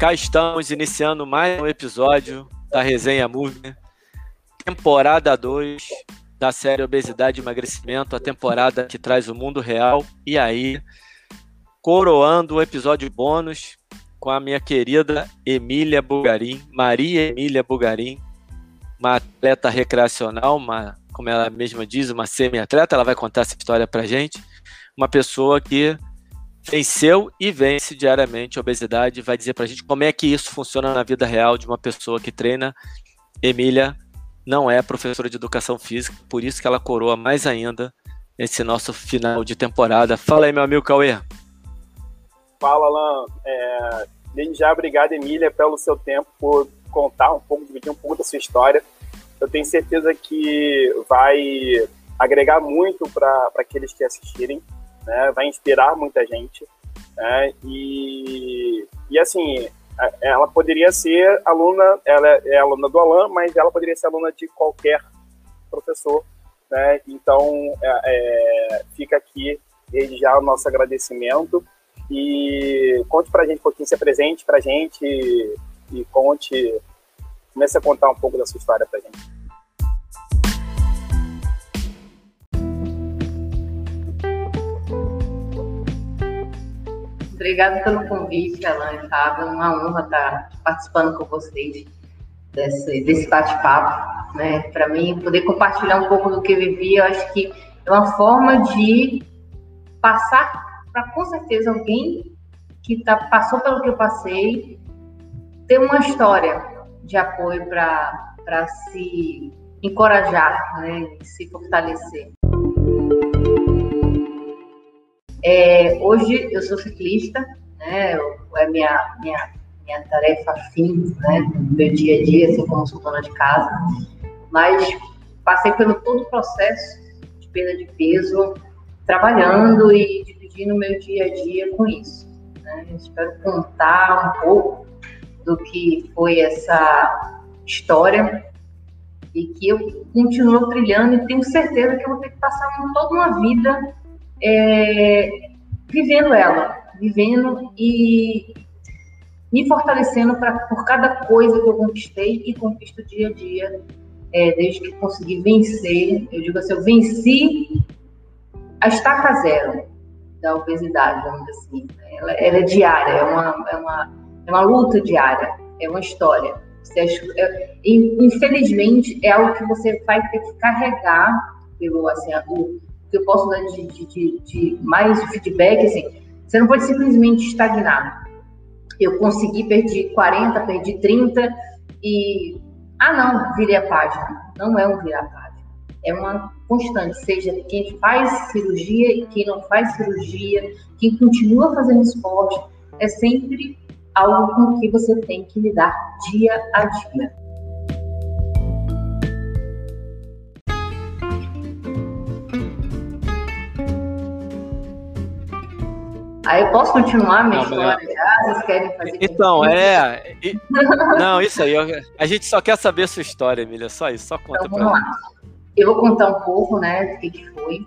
Cá estamos iniciando mais um episódio da Resenha Movie, temporada 2 da série Obesidade e Emagrecimento, a temporada que traz o mundo real. E aí, coroando o episódio bônus com a minha querida Emília Bugarim, Maria Emília Bugarim, uma atleta recreacional, uma, como ela mesma diz, uma semi-atleta, ela vai contar essa história pra gente. Uma pessoa que venceu e vence diariamente a obesidade, vai dizer pra gente como é que isso funciona na vida real de uma pessoa que treina. Emília, não é professora de educação física, por isso que ela coroa mais ainda esse nosso final de temporada. Fala aí, meu amigo Cauê. Fala, Alan. É, desde já, obrigado, Emília, pelo seu tempo, por contar um pouco, dividir um pouco da sua história. Eu tenho certeza que vai agregar muito para aqueles que assistirem, né? vai inspirar muita gente. Né? E, e assim, ela poderia ser aluna, ela é aluna do Alan, mas ela poderia ser aluna de qualquer professor, né? Então, é, é, fica aqui desde já o nosso agradecimento e conte para a gente um pouquinho, se presente para a gente e, e conte, comece a contar um pouco da sua história para a gente. Obrigada pelo convite, Alan e Fábio. É uma honra estar participando com vocês desse, desse bate-papo. Né? Para mim, poder compartilhar um pouco do que eu vivi, eu acho que é uma forma de passar para, com certeza, alguém que tá, passou pelo que eu passei, ter uma história de apoio para se encorajar, né? se fortalecer. É, hoje eu sou ciclista, né? É minha, minha, minha tarefa fim, né? Meu dia a dia, assim como sou dona de casa. Mas passei pelo todo o processo de perda de peso, trabalhando e dividindo meu dia a dia com isso. Né? Espero contar um pouco do que foi essa história e que eu continuo trilhando e tenho certeza que eu vou ter que passar toda uma vida é, vivendo ela, vivendo e me fortalecendo pra, por cada coisa que eu conquistei e conquisto dia a dia, é, desde que consegui vencer. Eu digo assim, eu venci a estaca zero da obesidade, vamos dizer assim. Ela, ela é diária, é uma, é, uma, é uma luta diária, é uma história. Você, é, infelizmente, é algo que você vai ter que carregar pelo assim, o, que eu posso dar de, de, de, de mais feedback, assim, você não pode simplesmente estagnar. Eu consegui, perdi 40, perdi 30 e. Ah, não, virei a página. Não é um virar a página. É uma constante, seja quem faz cirurgia e quem não faz cirurgia, quem continua fazendo esporte, é sempre algo com que você tem que lidar dia a dia. Aí eu posso continuar minha história já? Vocês querem fazer? Então, é. E, não, isso aí. A gente só quer saber a sua história, Emília. Só isso, só conta então, pra lá. Eu vou contar um pouco, né, do que, que foi.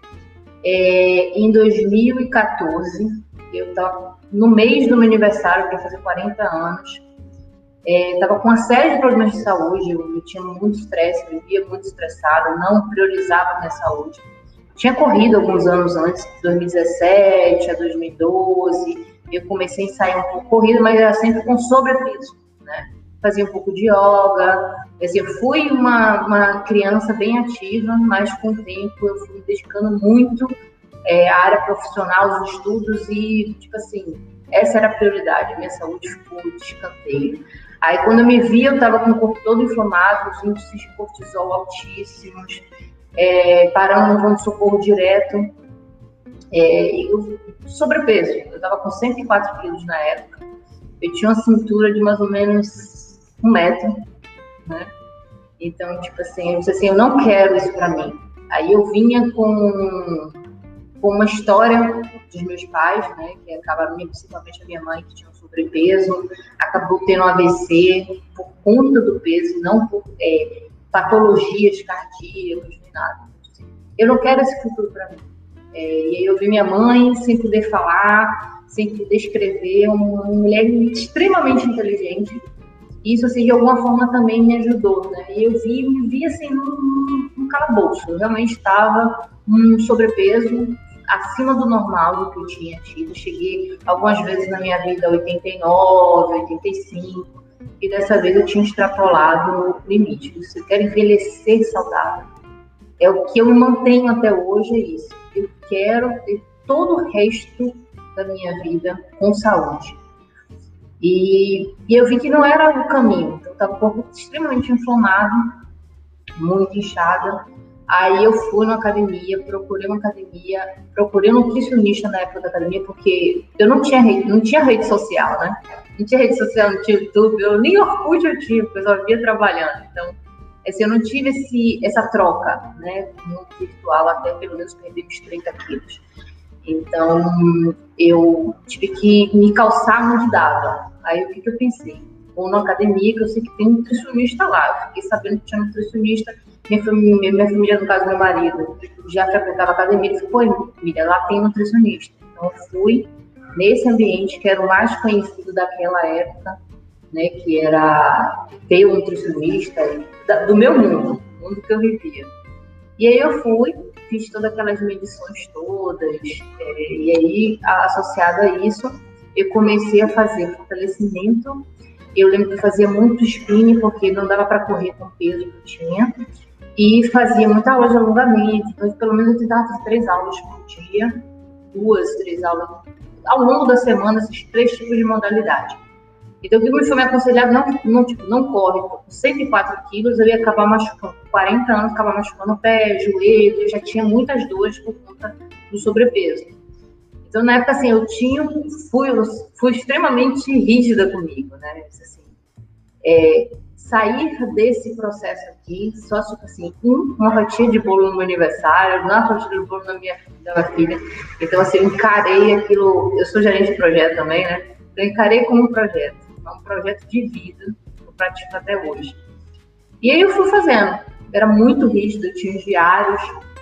É, em 2014, eu estava no mês do meu aniversário, para fazer 40 anos. Estava é, com uma série de problemas de saúde, eu, eu tinha muito estresse, vivia muito estressada, não priorizava a minha saúde tinha corrido alguns anos antes, 2017 a 2012, eu comecei a sair um pouco corrida, mas era sempre com sobrepeso, né? Fazia um pouco de yoga, eu fui uma, uma criança bem ativa, mas com o tempo eu fui me dedicando muito é, à área profissional, os estudos e, tipo assim, essa era a prioridade, minha saúde ficou de escanteio. Aí quando eu me vi, eu estava com o corpo todo inflamado, os índices de cortisol altíssimos, é, parando no pronto-socorro direto. É, eu, sobrepeso, eu estava com 104 quilos na época. Eu tinha uma cintura de mais ou menos um metro, né? Então, tipo assim, eu disse assim, eu não quero isso para mim. Aí eu vinha com, com uma história dos meus pais, né? Que acabaram, principalmente a minha mãe, que tinha um sobrepeso, acabou tendo um AVC por conta do peso, não por é, patologias cardíacas, nada. Eu não quero esse futuro para mim. É, e aí eu vi minha mãe sem poder falar, sempre descrever, uma mulher extremamente inteligente. Isso, assim, de alguma forma também me ajudou, né? E eu vi, me vi, assim, num, num calabouço. Eu realmente estava um sobrepeso acima do normal do que eu tinha tido. Cheguei algumas vezes na minha vida a 89, 85, e dessa vez eu tinha extrapolado o limite. Eu quero envelhecer saudável, é o que eu mantenho até hoje, é isso. Eu quero ter todo o resto da minha vida com saúde. E, e eu vi que não era o caminho. Eu estava um pouco extremamente inflamado, muito inchada. Aí eu fui na academia, procurei uma academia, procurei um nutricionista na época da academia, porque eu não tinha rede, não tinha rede social, né? Não tinha rede social, não tinha YouTube, eu nem Orkut eu tinha, porque eu só via trabalhando. Então, assim, eu não tive esse, essa troca, né? No virtual, até pelo menos perder uns 30 quilos. Então, eu tive que me calçar onde dava. Aí, o que, que eu pensei? Vou na academia, que eu sei que tem nutricionista lá. Eu fiquei sabendo que tinha nutricionista. Minha família, minha família, no caso, meu marido, já frequentava a academia. Ele pô, família, lá tem nutricionista. Então, eu fui nesse ambiente que era o mais conhecido daquela época, né, que era ter um nutricionista do meu mundo, o mundo que eu vivia. E aí eu fui, fiz todas aquelas medições todas, é, e aí, associado a isso, eu comecei a fazer fortalecimento. Eu lembro que eu fazia muito spinning, porque não dava para correr com o peso que eu tinha, e fazia muita aula de alongamento, então pelo menos eu tentava fazer três aulas por dia, duas, três aulas ao longo da semana, esses três tipos de modalidade. Então, o que foi me aconselhado, não, não, tipo, não corre, com 104 quilos eu ia acabar machucando, 40 anos, acabar machucando o pé, joelho, eu já tinha muitas dores por conta do sobrepeso. Então, na época, assim, eu tinha, fui, fui extremamente rígida comigo, né? Assim, é, sair desse processo aqui, só tipo assim, um, uma fatia de bolo no meu aniversário, uma fatia de bolo na minha, da minha filha. Então, assim, eu encarei aquilo, eu sou gerente de projeto também, né? Eu encarei como um projeto é um projeto de vida que eu pratico até hoje. E aí eu fui fazendo. Era muito rígido, eu tinha os diários,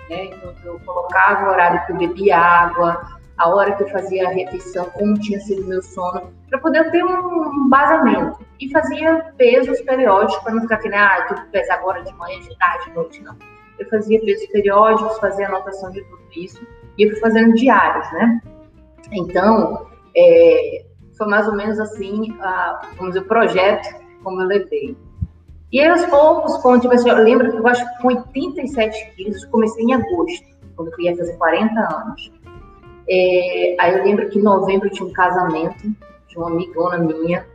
né? Então eu colocava o horário que eu bebia água, a hora que eu fazia a refeição, como tinha sido meu sono, para poder ter um basamento. E fazia pesos periódicos, para não ficar que nem, ah, tudo pesa agora de manhã, de tarde, de noite, não. Eu fazia pesos periódicos, fazia anotação de tudo isso, e eu fui fazendo diários, né? Então, é, foi mais ou menos assim, a, vamos dizer, o projeto como eu levei. E aí, aos poucos, quando, tipo assim, eu lembro que eu acho que com 87 quilos, comecei em agosto, quando eu ia fazer 40 anos. É, aí eu lembro que em novembro tinha um casamento de uma amigona minha.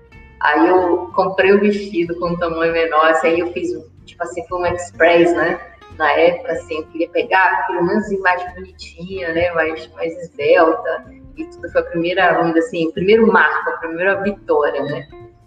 Aí eu comprei o vestido com um tamanho menor, assim, aí eu fiz, tipo assim, foi um express, né? Na época, assim, eu queria pegar pelo menos mais bonitinha, né? Mais, mais esbelta tudo foi a primeira, vamos dizer assim, o primeiro marco, a primeira vitória, né?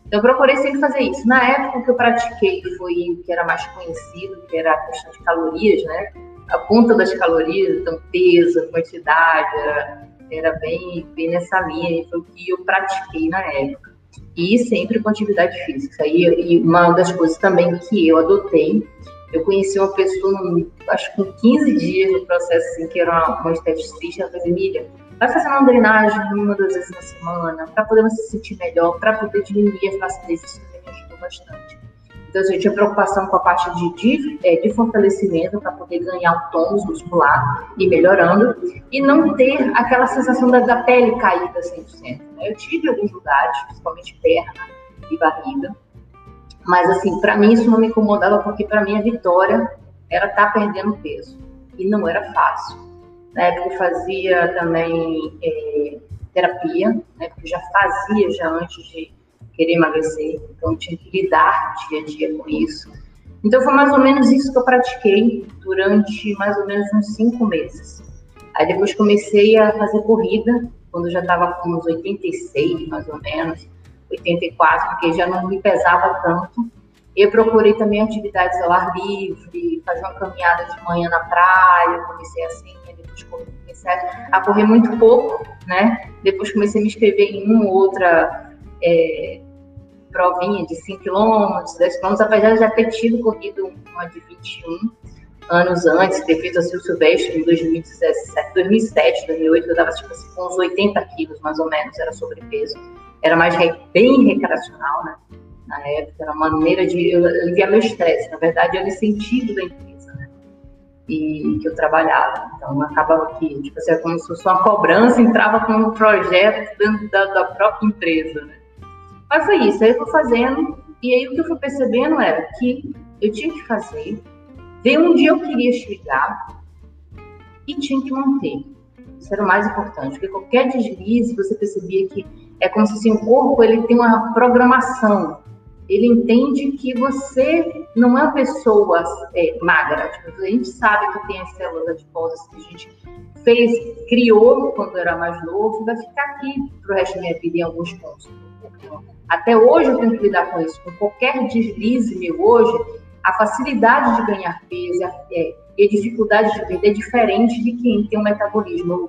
Então, eu procurei sempre fazer isso. Na época que eu pratiquei, foi o que era mais conhecido, que era a questão de calorias, né? A conta das calorias, então, peso, quantidade, era, era bem, bem nessa linha, foi o que eu pratiquei na época. E sempre com atividade física. E, e uma das coisas também que eu adotei, eu conheci uma pessoa, acho que com 15 dias no processo, assim, que era uma, uma esteticista, ela falou, Emília, vai fazer uma drenagem uma, duas vezes na semana, para poder se sentir melhor, para poder diminuir a flacidez, isso também ajudou bastante. Então, a gente tinha preocupação com a parte de, de, é, de fortalecimento, para poder ganhar o tônus muscular e melhorando, e não ter aquela sensação da, da pele caída 100%. Né? Eu tive alguns lugares, principalmente perna e barriga, mas, assim, para mim isso não me incomodava, porque para mim a vitória era estar tá perdendo peso, e não era fácil. Na época eu fazia também é, terapia, né, porque eu já fazia já antes de querer emagrecer, então tinha que lidar dia a dia com isso. Então foi mais ou menos isso que eu pratiquei durante mais ou menos uns cinco meses. Aí depois comecei a fazer corrida, quando eu já estava com uns 86, mais ou menos, 84, porque já não me pesava tanto. Eu procurei também atividades ao ar livre, fazer uma caminhada de manhã na praia, comecei assim, comecei a correr muito pouco, né? Depois comecei a me inscrever em uma outra é, provinha de 5 km, 10 km, apesar de já ter tido corrido uma de 21, anos antes, ter feito assim, o Silvestre em 2017, 2007, 2008, eu estava tipo, assim, com uns 80 quilos, mais ou menos, era sobrepeso. Era mais bem recreacional, né? Na época, era uma maneira de aliviar meu estresse. Na verdade, era o sentido da empresa, né? E que eu trabalhava. Então, acabava que, tipo assim, como se fosse uma cobrança, entrava com um projeto dentro da, da própria empresa, né? Mas foi isso, aí eu fui fazendo, e aí o que eu fui percebendo era que eu tinha que fazer, ver onde eu queria chegar e tinha que manter. Isso era o mais importante, porque qualquer deslize, você percebia que é como se assim, o corpo ele tem uma programação. Ele entende que você não é uma pessoa é, magra. Tipo, a gente sabe que tem as células adiposas que a gente fez, criou quando era mais novo, vai ficar aqui para o resto da minha vida em alguns pontos. Até hoje eu tenho que lidar com isso. Com qualquer deslize meu hoje, a facilidade de ganhar peso é, e a dificuldade de perder é diferente de quem tem um metabolismo. O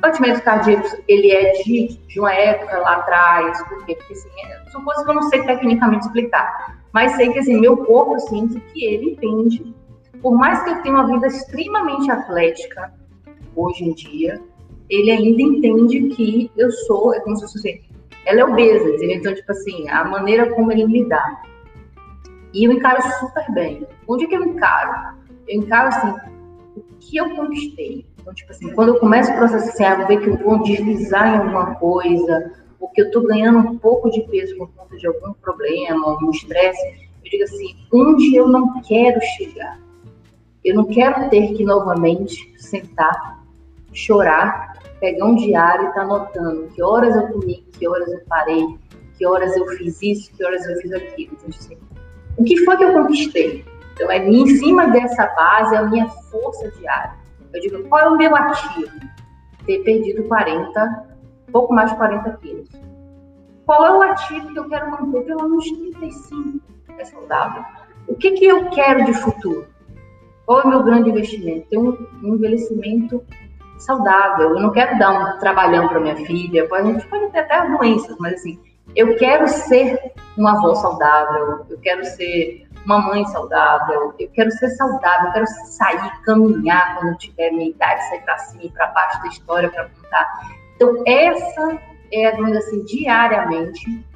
batimento cardíaco, ele é de, de uma época lá atrás, por quê? Porque assim, é, são coisas que eu não sei tecnicamente explicar. Mas sei que assim, meu corpo, eu sinto que ele entende. Por mais que eu tenha uma vida extremamente atlética, hoje em dia, ele ainda entende que eu sou, é como se fosse assim, ela é obesa? Então, tipo assim, a maneira como ele dá. E eu encaro super bem. Onde é que eu encaro? Eu encaro assim, o que eu conquistei. Então, tipo assim, quando eu começo o processo assim, ver que eu vou deslizar em alguma coisa, ou que eu tô ganhando um pouco de peso por conta de algum problema, algum estresse, eu digo assim, onde eu não quero chegar. Eu não quero ter que novamente sentar, chorar pegar um diário e estar tá anotando que horas eu comi, que horas eu parei, que horas eu fiz isso, que horas eu fiz aquilo. Então, assim, o que foi que eu conquistei? Então, é em cima dessa base a minha força diária. Eu digo, qual é o meu ativo? Ter perdido 40, pouco mais de 40 quilos. Qual é o ativo que eu quero manter pelo menos 35? É saudável. O que, que eu quero de futuro? Qual é o meu grande investimento? Ter um, um envelhecimento saudável. Eu não quero dar um trabalhão para minha filha. A gente pode ter até doenças, mas assim, eu quero ser uma avó saudável. Eu quero ser uma mãe saudável. Eu quero ser saudável. Eu quero sair, caminhar quando tiver minha idade, sair para cima e para baixo da história para contar. Então essa é, dizer assim, diariamente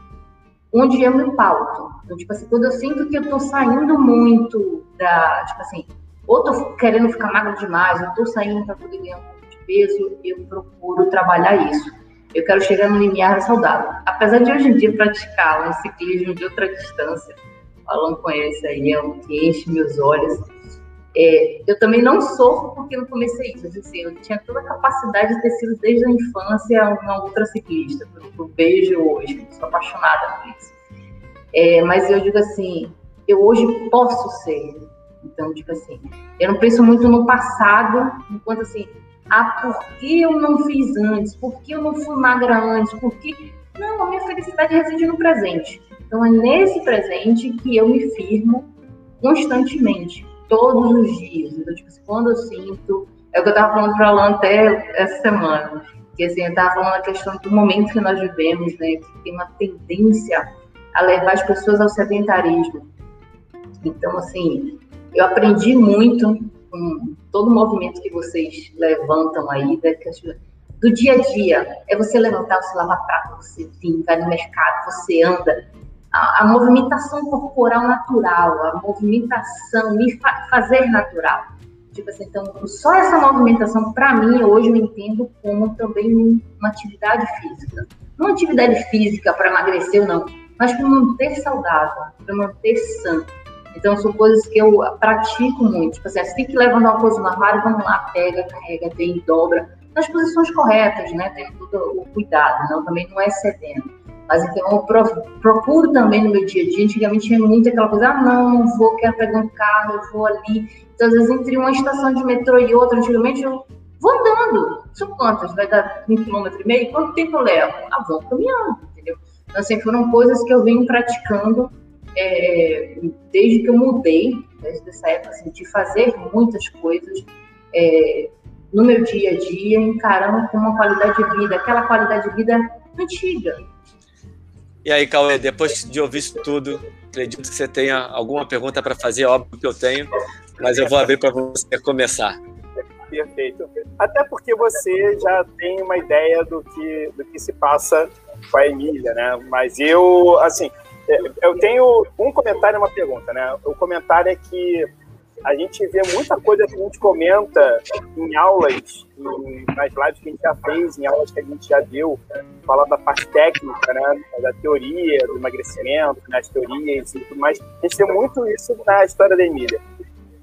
onde eu me pauto. Então, tipo assim, quando eu sinto que eu tô saindo muito da, tipo assim, ou tô querendo ficar magra demais, ou tô saindo para poder ganhar um peso, eu procuro trabalhar isso. Eu quero chegar no limiar saudável. Apesar de hoje em dia praticar um ciclismo de outra distância, falando com esse aí, é o que enche meus olhos. É, eu também não sofro porque não comecei isso. Assim, eu tinha toda a capacidade de ter sido desde a infância uma outra ciclista, eu vejo hoje, sou apaixonada por isso. É, mas eu digo assim, eu hoje posso ser. Então, tipo assim, eu não penso muito no passado, enquanto assim, ah, por que eu não fiz antes? Por que eu não fui magra antes? Por que... Não, a minha felicidade reside no presente. Então é nesse presente que eu me firmo constantemente, todos os dias. Então, tipo, quando eu sinto. É o que eu estava falando para Alan até essa semana. Que assim, eu estava falando a questão do momento que nós vivemos, né? Que tem uma tendência a levar as pessoas ao sedentarismo. Então, assim, eu aprendi muito com todo o movimento que vocês levantam aí, né, do dia a dia. É você levantar, você lava prato, você vai no mercado, você anda. A, movimentação corporal natural, a movimentação, me fa fazer natural. Tipo assim, então, só essa movimentação, para mim, hoje eu entendo como também uma atividade física. Não uma atividade física para emagrecer não, mas para manter saudável, para manter sã então, são coisas que eu pratico muito. Tipo assim, assim que levando uma coisa no armário, vamos lá, pega, carrega, vem, dobra. Nas posições corretas, né? Tem todo o cuidado, não, também não é cedendo. Mas então eu procuro também no meu dia a dia. Antigamente tinha muito aquela coisa, ah, não, não vou, quero pegar um carro, eu vou ali. Então, às vezes, entre uma estação de metrô e outra, antigamente eu vou andando. São quantas? Vai dar um quilômetro e meio? Quanto tempo eu levo? Ah, vou caminhando, entendeu? Então, assim, foram coisas que eu venho praticando é, desde que eu mudei, desde essa época, assim, de fazer muitas coisas é, no meu dia a dia, encarando com uma qualidade de vida, aquela qualidade de vida antiga. E aí, Cauê, depois de ouvir isso tudo, acredito que você tenha alguma pergunta para fazer, óbvio que eu tenho, mas eu vou abrir para você começar. Perfeito. Até porque você já tem uma ideia do que, do que se passa com a Emília, né? Mas eu, assim, é, eu tenho um comentário e uma pergunta, né? O comentário é que a gente vê muita coisa que a gente comenta em aulas, em, nas lives que a gente já fez, em aulas que a gente já deu, falando da parte técnica, né, da teoria, do emagrecimento, nas teorias e tudo mais. A gente vê muito isso na história da Emília.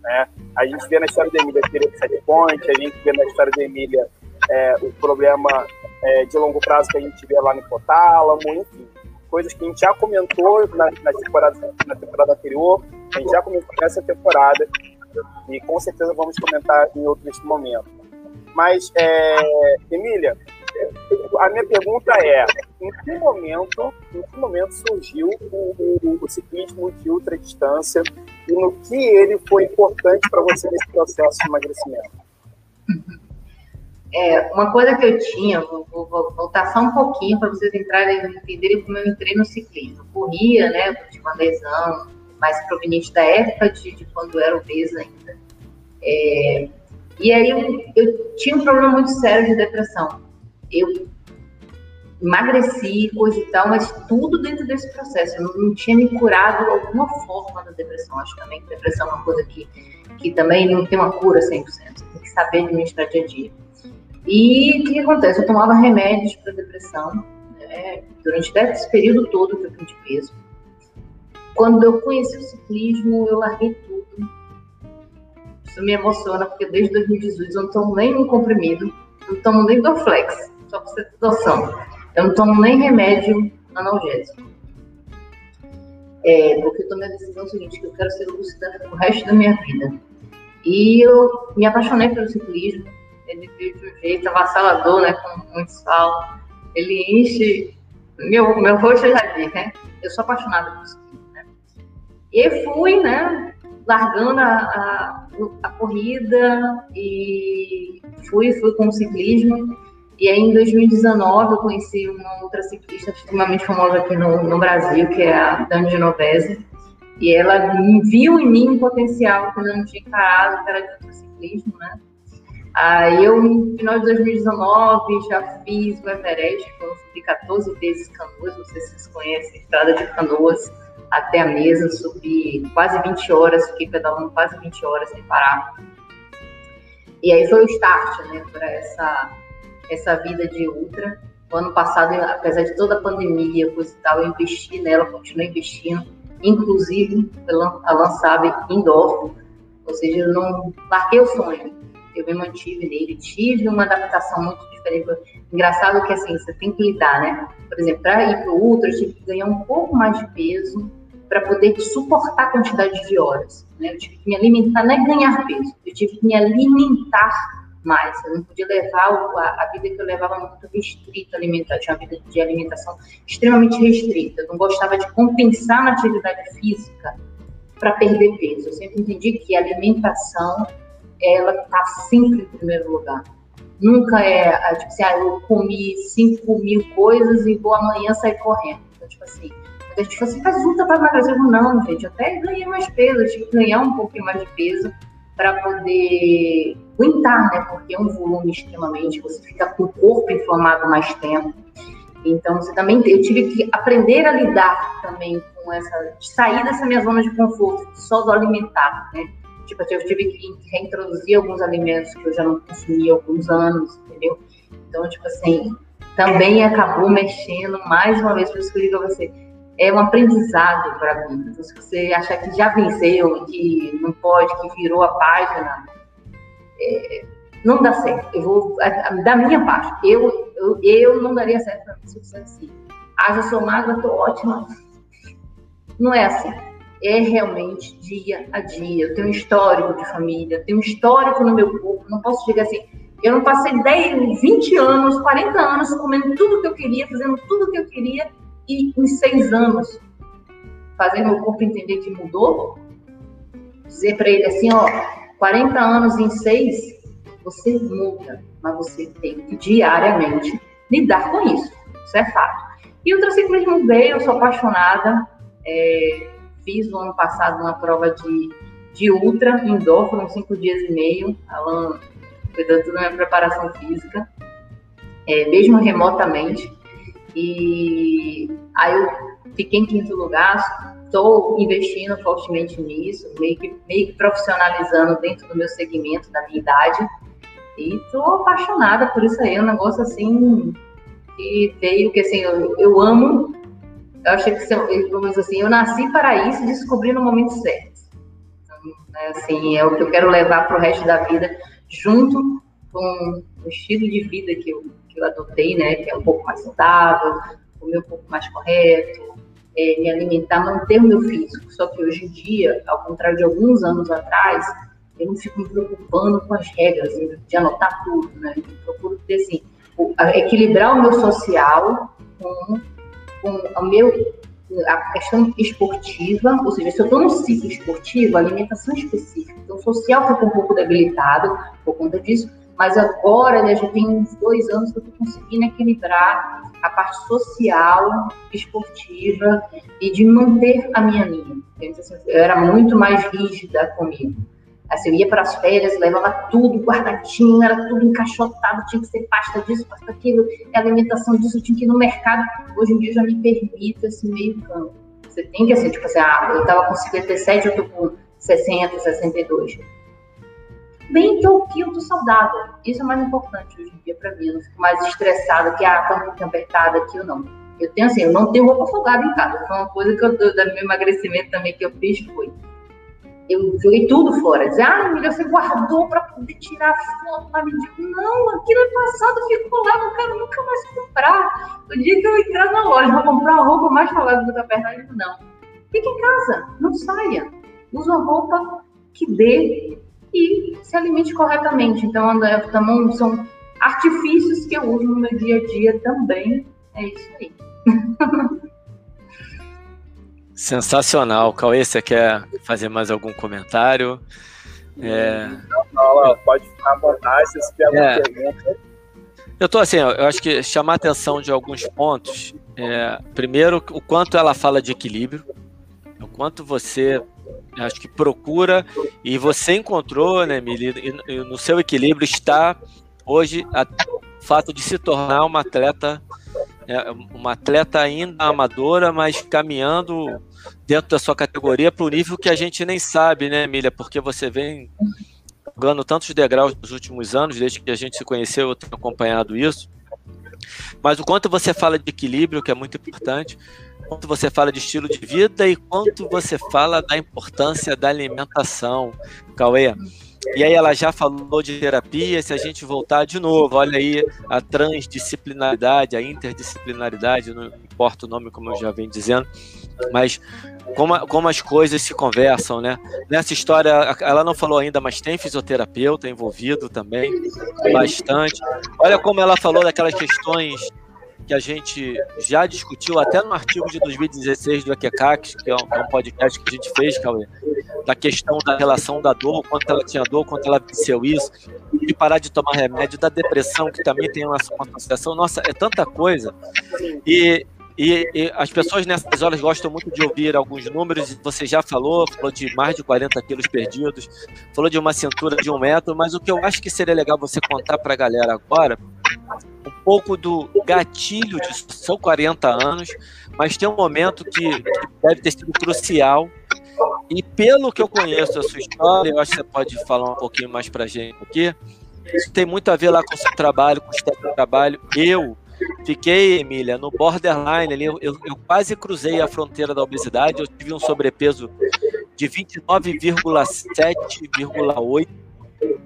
Né? A gente vê na história da Emília a set point, a gente vê na história da Emília é, o problema é, de longo prazo que a gente vê lá no hipotálamo, enfim coisas que a gente já comentou na, na, temporada, na temporada anterior, a gente já comentou nessa temporada, e com certeza vamos comentar em outros momentos. Mas, é, Emília, a minha pergunta é: em que momento, em que momento surgiu o, o, o ciclismo de ultra distância e no que ele foi importante para você nesse processo de emagrecimento? É, uma coisa que eu tinha, vou, vou voltar só um pouquinho para vocês entrarem e entenderem como eu entrei no ciclismo. Corria, né? Tinha uma lesão mais proveniente da época de, de quando eu era obesa ainda. É, e aí eu, eu, tinha um problema muito sério de depressão. Eu emagreci, coisa e tal, mas tudo dentro desse processo. Eu não, não tinha me curado de alguma forma da depressão. Acho também que depressão é uma coisa que, que também não tem uma cura 100%. Você tem que saber administrar dia a dia. E o que, acontece? Eu tomava remédios para depressão né, durante esse período todo que eu fui de peso. Quando eu conheci o ciclismo, eu larguei tudo. Isso me emociona, porque desde 2018 eu não tomo nem um comprimido, não tomo nem Dorflex, só para você ter noção. Eu não tomo nem remédio analgésico. É, porque eu tomei a decisão seguinte, que eu quero ser lucida o resto da minha vida. E eu me apaixonei pelo ciclismo, ele veio de um jeito avassalador, né? Como muitos falam. Ele enche. Meu, meu rosto já diz, né? Eu sou apaixonada por isso. Né? E fui, né? Largando a, a, a, corrida e fui, fui com o ciclismo. E aí, em 2019, eu conheci uma outra ciclista extremamente famosa aqui no, no Brasil, que é a Dani Genovese. E ela viu em mim um potencial que eu não tinha encarado, que era de ciclismo, né? Aí eu, no final de 2019, já fiz o Everest, subi 14 vezes canoas, não sei se vocês conhecem, estrada de canoas até a mesa, subi quase 20 horas, fiquei pedalando quase 20 horas sem parar. E aí foi o start, né, para essa, essa vida de ultra. O ano passado, apesar de toda a pandemia, coisa e tal, eu investi nela, continuei investindo, inclusive a lançada indoor, ou seja, eu não larguei o sonho, eu me mantive nele, tive uma adaptação muito diferente. Engraçado que assim, você tem que lidar, né? Por exemplo, para ir para o ultra, eu tive que ganhar um pouco mais de peso para poder suportar a quantidade de horas. Né? Eu tive que me alimentar, não é ganhar peso, eu tive que me alimentar mais. Eu não podia levar a, a vida que eu levava muito restrita alimentar, tinha uma vida de alimentação extremamente restrita. Eu não gostava de compensar na atividade física para perder peso. Eu sempre entendi que a ela está sempre em primeiro lugar. Nunca é, tipo assim, ah, eu comi 5 mil coisas e vou amanhã sair correndo. Então, tipo assim, a gente fala assim, faz luta para emagrecer. Não, gente, até ganhei mais peso, eu tive que ganhar um pouquinho mais de peso para poder aguentar, né? Porque é um volume extremamente, você fica com o corpo inflamado mais tempo. Então, você também, eu tive que aprender a lidar também com essa, sair dessa minha zona de conforto, só do alimentar, né? Tipo, eu tive que reintroduzir alguns alimentos que eu já não consumia há alguns anos, entendeu? Então, tipo assim, também acabou mexendo mais uma vez, por isso que eu digo a você, é um aprendizado para mim. Então, se você achar que já venceu, que não pode, que virou a página, é, não dá certo. Eu vou, da minha parte, eu, eu, eu não daria certo para mim se eu fosse assim. Ah, já sou magra, estou ótima. Não é assim é realmente dia a dia. Eu tenho um histórico de família, tenho um histórico no meu corpo. Não posso chegar assim. Eu não passei 10, 20 anos, 40 anos comendo tudo que eu queria, fazendo tudo que eu queria, e em seis anos fazer meu corpo entender que mudou. Dizer para ele assim: ó, 40 anos em seis, você muda, mas você tem que diariamente lidar com isso. Isso é fato. E o triciclismo veio, eu sou apaixonada. É, fiz no ano passado uma prova de de ultra indoor, foram cinco dias e meio. Alan cuidou tudo da minha preparação física, é, mesmo remotamente. E aí eu fiquei em quinto lugar, estou investindo fortemente nisso, meio que, meio que profissionalizando dentro do meu segmento, da minha idade. E estou apaixonada por isso aí, é um negócio assim que veio, que assim, eu, eu amo. Eu achei que, vamos assim, eu nasci para isso e descobri no momento certo. Então, é, assim, é o que eu quero levar para o resto da vida, junto com o estilo de vida que eu, que eu adotei, né, que é um pouco mais saudável, comer um pouco mais correto, é, me alimentar, manter o meu físico. Só que hoje em dia, ao contrário de alguns anos atrás, eu não fico me preocupando com as regras, de anotar tudo, né? Eu procuro ter, assim, equilibrar o meu social com, com o meu, a questão esportiva, ou seja, se eu estou no ciclo esportivo, alimentação específica, então social fica um pouco debilitado por conta disso, mas agora né, já tem uns dois anos que eu estou conseguindo equilibrar a parte social, esportiva e de manter a minha linha. Assim, eu era muito mais rígida comigo. Assim, eu ia para as férias, levava tudo guardadinho, era tudo encaixotado, tinha que ser pasta disso, pasta daquilo, alimentação disso, tinha que ir no mercado. Hoje em dia já me permito esse meio campo. Você tem que, assim, tipo assim, ah, eu estava com 57, eu estou com 60, 62 bem que eu, que tô saudável. Isso é mais importante hoje em dia para mim. Eu não fico mais estressada, que ah, um pouquinho apertada aqui ou não. Eu tenho assim, eu não tenho roupa folgada em casa. Foi uma coisa que eu, do, meu emagrecimento também que eu fiz foi. Eu joguei tudo fora. Dizer, ah, Emília, você guardou para poder tirar foto para medir. Não, aquilo é passado, ficou lá, não quero nunca mais comprar. O dia que eu entrar na loja, vou comprar uma roupa mais folgada do a perna, eu digo, não. Fique em casa, não saia. Usa uma roupa que dê e se alimente corretamente. Então, também são artifícios que eu uso no meu dia a dia também. É isso aí. Sensacional. Cauê, você quer fazer mais algum comentário? É... Fala, pode ficar à vontade se tiver é... pergunta. Eu tô assim, eu acho que chamar a atenção de alguns pontos. É, primeiro, o quanto ela fala de equilíbrio, o quanto você acho que procura e você encontrou, né, Mili, no seu equilíbrio está hoje o fato de se tornar uma atleta, é, uma atleta ainda amadora, mas caminhando dentro da sua categoria para o nível que a gente nem sabe, né, Emília? Porque você vem ganhando tantos degraus nos últimos anos, desde que a gente se conheceu, eu tenho acompanhado isso. Mas o quanto você fala de equilíbrio, que é muito importante, quanto você fala de estilo de vida e quanto você fala da importância da alimentação, Cauê. E aí ela já falou de terapia, se a gente voltar de novo, olha aí a transdisciplinaridade, a interdisciplinaridade, não importa o nome como eu já venho dizendo, mas como, como as coisas se conversam, né? Nessa história, ela não falou ainda, mas tem fisioterapeuta envolvido também, bastante. Olha como ela falou daquelas questões que a gente já discutiu até no artigo de 2016 do Equecax, que é é um podcast que a gente fez, Cauê, da questão da relação da dor, quanto ela tinha dor, quanto ela venceu isso, de parar de tomar remédio, da depressão, que também tem uma, uma associação. Nossa, é tanta coisa. E, e, e, as pessoas nessas horas gostam muito de ouvir alguns números, você já falou, falou de mais de 40 quilos perdidos, falou de uma cintura de um metro, mas o que eu acho que seria legal você contar para a galera agora um pouco do gatilho de são 40 anos, mas tem um momento que, deve ter sido crucial. E pelo que eu conheço da sua história, eu acho que você pode falar um pouquinho mais para gente aqui. Isso tem muito a ver lá com o seu trabalho, com o seu trabalho. Eu fiquei, Emília, no borderline ali, eu, eu quase cruzei a fronteira da obesidade, eu tive um sobrepeso de 29,7,8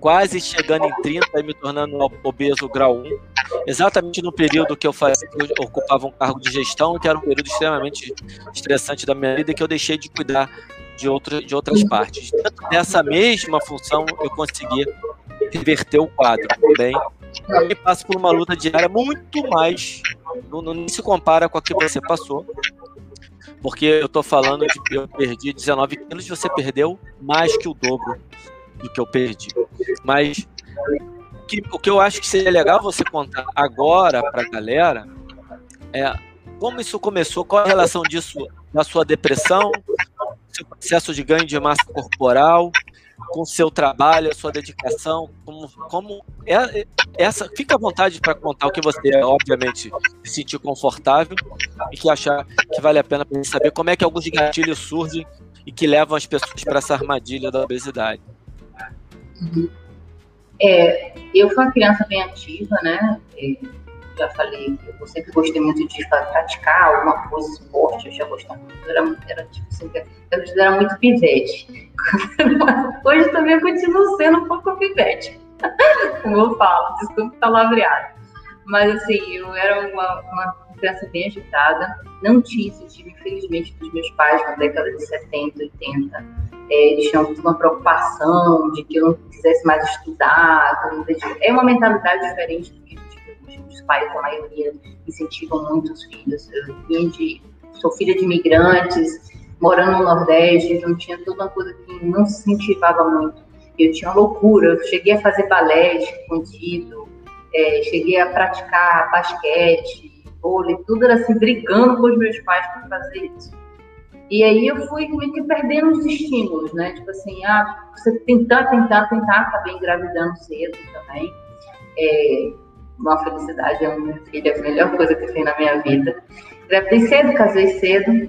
quase chegando em 30 e me tornando obeso grau 1, exatamente no período que eu, fazia, eu ocupava um cargo de gestão, que era um período extremamente estressante da minha vida e que eu deixei de cuidar de, outra, de outras partes. Dentro dessa mesma função, eu consegui reverter o quadro também. E passo por uma luta diária muito mais, não, não se compara com a que você passou, porque eu estou falando de eu perdi 19 quilos você perdeu mais que o dobro do que eu perdi. Mas que, o que eu acho que seria legal você contar agora para a galera é como isso começou, qual a relação disso na sua depressão, seu processo de ganho de massa corporal, com seu trabalho, a sua dedicação, como, como é, é essa. Fica à vontade para contar o que você, obviamente, se sentir confortável e que achar que vale a pena para saber como é que alguns gatilhos surgem e que levam as pessoas para essa armadilha da obesidade. É, eu fui uma criança bem ativa, né? Já falei que eu sempre gostei muito de praticar alguma coisa, esporte, eu já gostava muito, era, era tipo assim, eu era muito pivete. Hoje também eu continuo sendo um pouco pivete, como eu falo, desculpa palavreado. Mas assim, eu era uma, uma criança bem agitada, não tinha esse tipo, infelizmente, dos meus pais na década de 70, 80. É, eles tinham uma preocupação de que eu não quisesse mais estudar. É uma mentalidade diferente do que os pais, a maioria, incentivam muito os filhos. Eu vim de, sou filha de imigrantes, morando no Nordeste, então tinha toda uma coisa que não se incentivava muito. Eu tinha loucura, eu cheguei a fazer balé escondido, é, cheguei a praticar basquete, vôlei, tudo era assim, brigando com os meus pais para fazer isso. E aí eu fui meio que perdendo os estímulos, né? Tipo assim, ah, você tentar, tentar, tentar, acabei engravidando cedo também. É, uma felicidade, a minha filha, a melhor coisa que fez na minha vida. Engravidei cedo, casei cedo.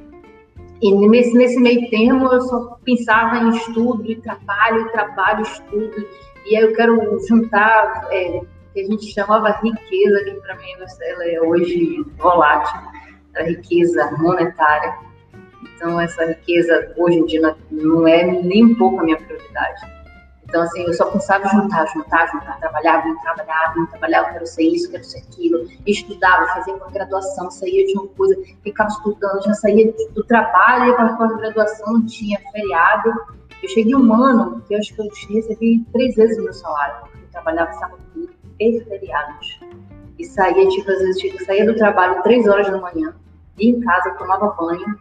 E nesse, nesse meio termo eu só pensava em estudo e trabalho, trabalho, estudo. E aí eu quero juntar é, que a gente chamava riqueza, que para mim ela é hoje volátil, a riqueza monetária. Então, essa riqueza hoje em dia não é nem um pouco a minha prioridade. Então, assim, eu só pensava juntar, juntar, juntar, trabalhava, não trabalhava, não trabalhava, quero ser isso, quero ser aquilo. Estudava, fazia uma graduação, saía de uma coisa, ficava estudando, já saía do trabalho, ia para a graduação, não tinha feriado. Eu cheguei um ano que eu acho que eu recebi três vezes o meu salário, eu trabalhava sábado e feriados. E saía, tipo, às vezes, saía do trabalho três horas da manhã, ia em casa, tomava banho,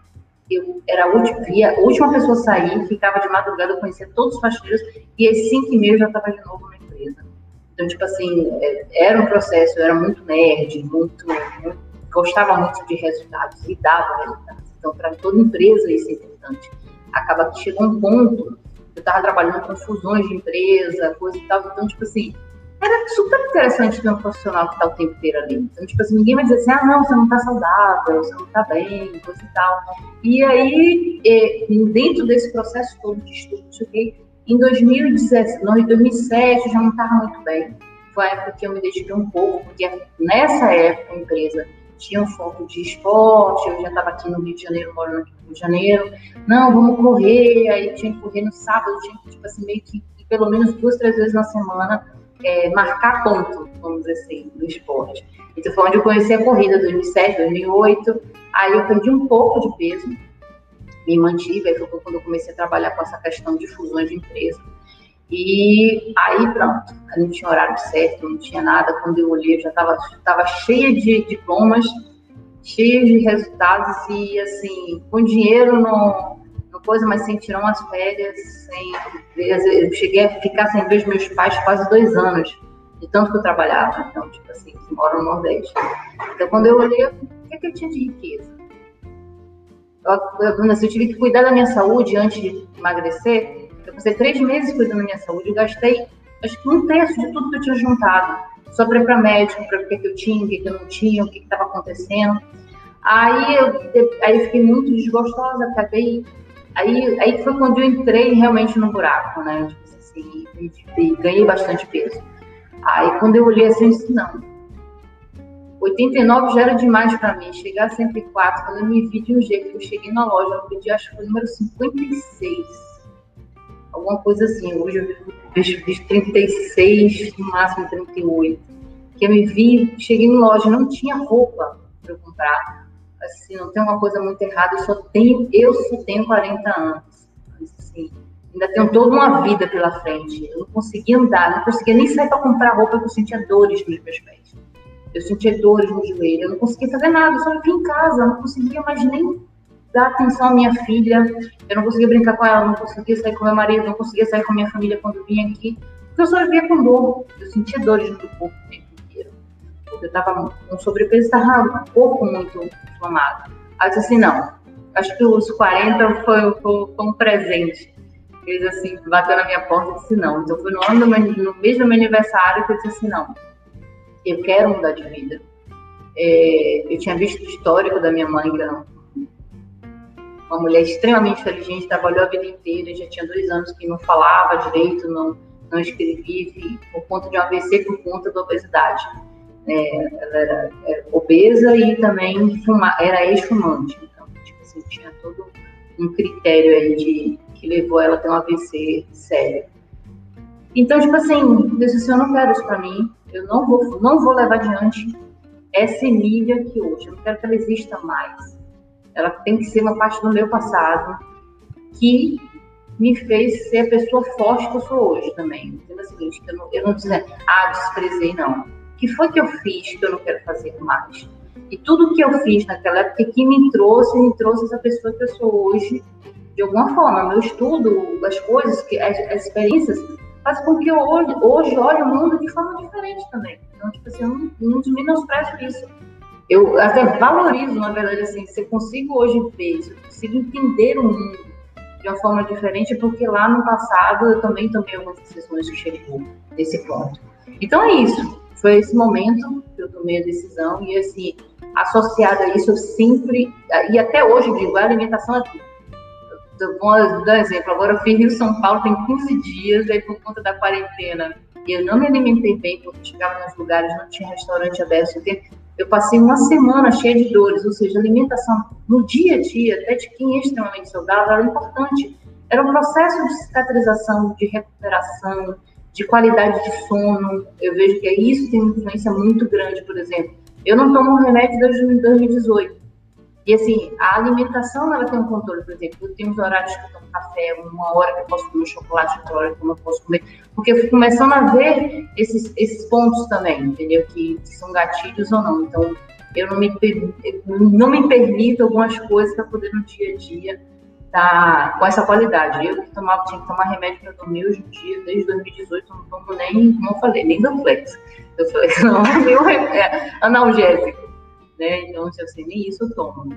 eu era a última, a última pessoa a sair, ficava de madrugada, conhecia todos os faxineiros, e às cinco e meia eu já estava de novo na empresa. Então, tipo assim, é, era um processo, eu era muito nerd, muito, muito gostava muito de resultados e dava resultados. Então, para toda empresa isso é importante. Acaba que chegou um ponto, eu estava trabalhando com fusões de empresa, coisa e tal, então, tipo assim, era super interessante ter um profissional que está o tempo inteiro ali. Então, tipo assim, ninguém vai dizer assim, ah, não, você não está saudável, você não está bem, coisa e tal. E aí, é, dentro desse processo todo de estudo, em 2017, não, em 2007 já não estava muito bem. Foi a época que eu me dediquei um pouco, porque nessa época a empresa tinha um foco de esporte, eu já estava aqui no Rio de Janeiro, morando aqui no Rio de Janeiro. Não, vamos correr, aí tinha que correr no sábado, tinha que, tipo assim, meio que pelo menos duas, três vezes na semana é, marcar ponto, vamos dizer assim, do esporte. Então foi onde eu conheci a corrida, 2007, 2008. Aí eu perdi um pouco de peso, me mantive, aí foi quando eu comecei a trabalhar com essa questão de fusões de empresa. E aí pronto, não tinha horário certo, não tinha nada. Quando eu olhei, eu já estava cheia de diplomas, cheia de resultados e assim, com dinheiro no, coisa, mas sem tirar umas férias, sem. Eu cheguei a ficar sem ver os meus pais quase dois anos, de tanto que eu trabalhava. Então, tipo assim, que moro no Nordeste. Então, quando eu olhei, o que, é que eu tinha de riqueza? Eu, eu, eu, tive que cuidar da minha saúde antes de emagrecer. Eu passei três meses cuidando da minha saúde e gastei, acho que um terço de tudo que eu tinha juntado. Só para ir para médico, para o que, que eu tinha, o que, que eu não tinha, o que estava acontecendo. Aí eu, aí eu fiquei muito desgostosa, acabei Aí, aí foi quando eu entrei realmente no buraco, né? Tipo assim, e, e ganhei bastante peso. Aí quando eu olhei assim, eu disse, não. 89 já era demais para mim. Chegar a 104, quando eu me vi de um jeito, eu cheguei na loja, eu pedi, acho que foi o número 56. Alguma coisa assim. Hoje eu vejo, vejo 36, no máximo 38. Que eu me vi, cheguei na loja, não tinha roupa para comprar assim, não tem uma coisa muito errada, eu só tenho, eu só tenho 40 anos. Assim, ainda tenho toda uma vida pela frente. Eu não conseguia andar, não conseguia nem sair para comprar roupa, porque eu sentia dores nos meus pés. Eu sentia dores no joelho, eu não conseguia fazer nada, eu só vivia em casa, eu não conseguia mais nem dar atenção à minha filha, eu não conseguia brincar com ela, não conseguia sair com meu marido, não conseguia sair com minha família quando vinha aqui, porque eu só vivia com dor, eu sentia dores no corpo eu estava com sobrepeso, estava um corpo muito inflamado. Aí eu disse assim, não, acho que os 40 foi, foi, foi um presente. Eles assim, bateu na minha porta e disse não. Então foi no ano do meu, no mês do meu aniversário que eu disse assim, não, eu quero mudar de vida. É, eu tinha visto o histórico da minha mãe, que era uma mulher extremamente inteligente, trabalhou a vida inteira, já tinha dois anos que não falava direito, não, não escrevia, por conta de um AVC, por conta da obesidade. É, ela era, era, obesa e também fuma, era ex-fumante. Então, tipo assim, tinha todo um critério aí de, que levou ela a ter um AVC sério. Então, tipo assim, eu disse assim, eu não quero isso para mim, eu não vou, não vou levar adiante essa Emília aqui hoje, eu não quero que ela exista mais. Ela tem que ser uma parte do meu passado que me fez ser a pessoa forte que eu sou hoje também. Entenda o seguinte, eu não, eu não dizer, ah, desprezei, não. O que foi que eu fiz que eu não quero fazer mais? E tudo que eu fiz naquela época que me trouxe, me trouxe essa pessoa que eu sou hoje, de alguma forma. Meu estudo, as coisas, as, as experiências, faz com que eu hoje, hoje olhe o mundo de forma diferente também. Então, tipo assim, eu não, não menosprezo isso. Eu até valorizo, na verdade, assim, se eu consigo hoje ver, se eu consigo entender o mundo de uma forma diferente, porque lá no passado eu também tomei algumas decisões que chegou nesse ponto. Então é isso. Foi esse momento que eu tomei a decisão e, assim, associado a isso, eu sempre, e até hoje eu digo, a alimentação é tudo vou dar um exemplo. Agora eu fiz Rio São Paulo tem 15 dias, aí por conta da quarentena, eu não me alimentei bem, porque chegava nos lugares, não tinha restaurante aberto. Eu passei uma semana cheia de dores, ou seja, alimentação no dia a dia, até de quem é extremamente saudável, era importante. Era um processo de cicatrização, de recuperação, de qualidade de sono. Eu vejo que isso tem uma influência muito grande, por exemplo. Eu não tomo remédio desde 2018 e assim, a alimentação ela tem um controle, por exemplo, eu tenho os horários que eu tomo café, uma hora que eu posso comer chocolate, outra hora que eu não posso comer, porque eu fui começando a ver esses, esses pontos também, entendeu? Que, que são gatilhos ou não. Então, eu não me, não me permito algumas coisas para poder no dia a dia tá com essa qualidade. Eu que tomava, tinha que tomar remédio para dormir hoje em dia, desde 2018, eu não tomo nem, como eu falei, nem do flex. Eu falei, não, meu é analgésico né? Então, se eu sei nem isso, eu tomo.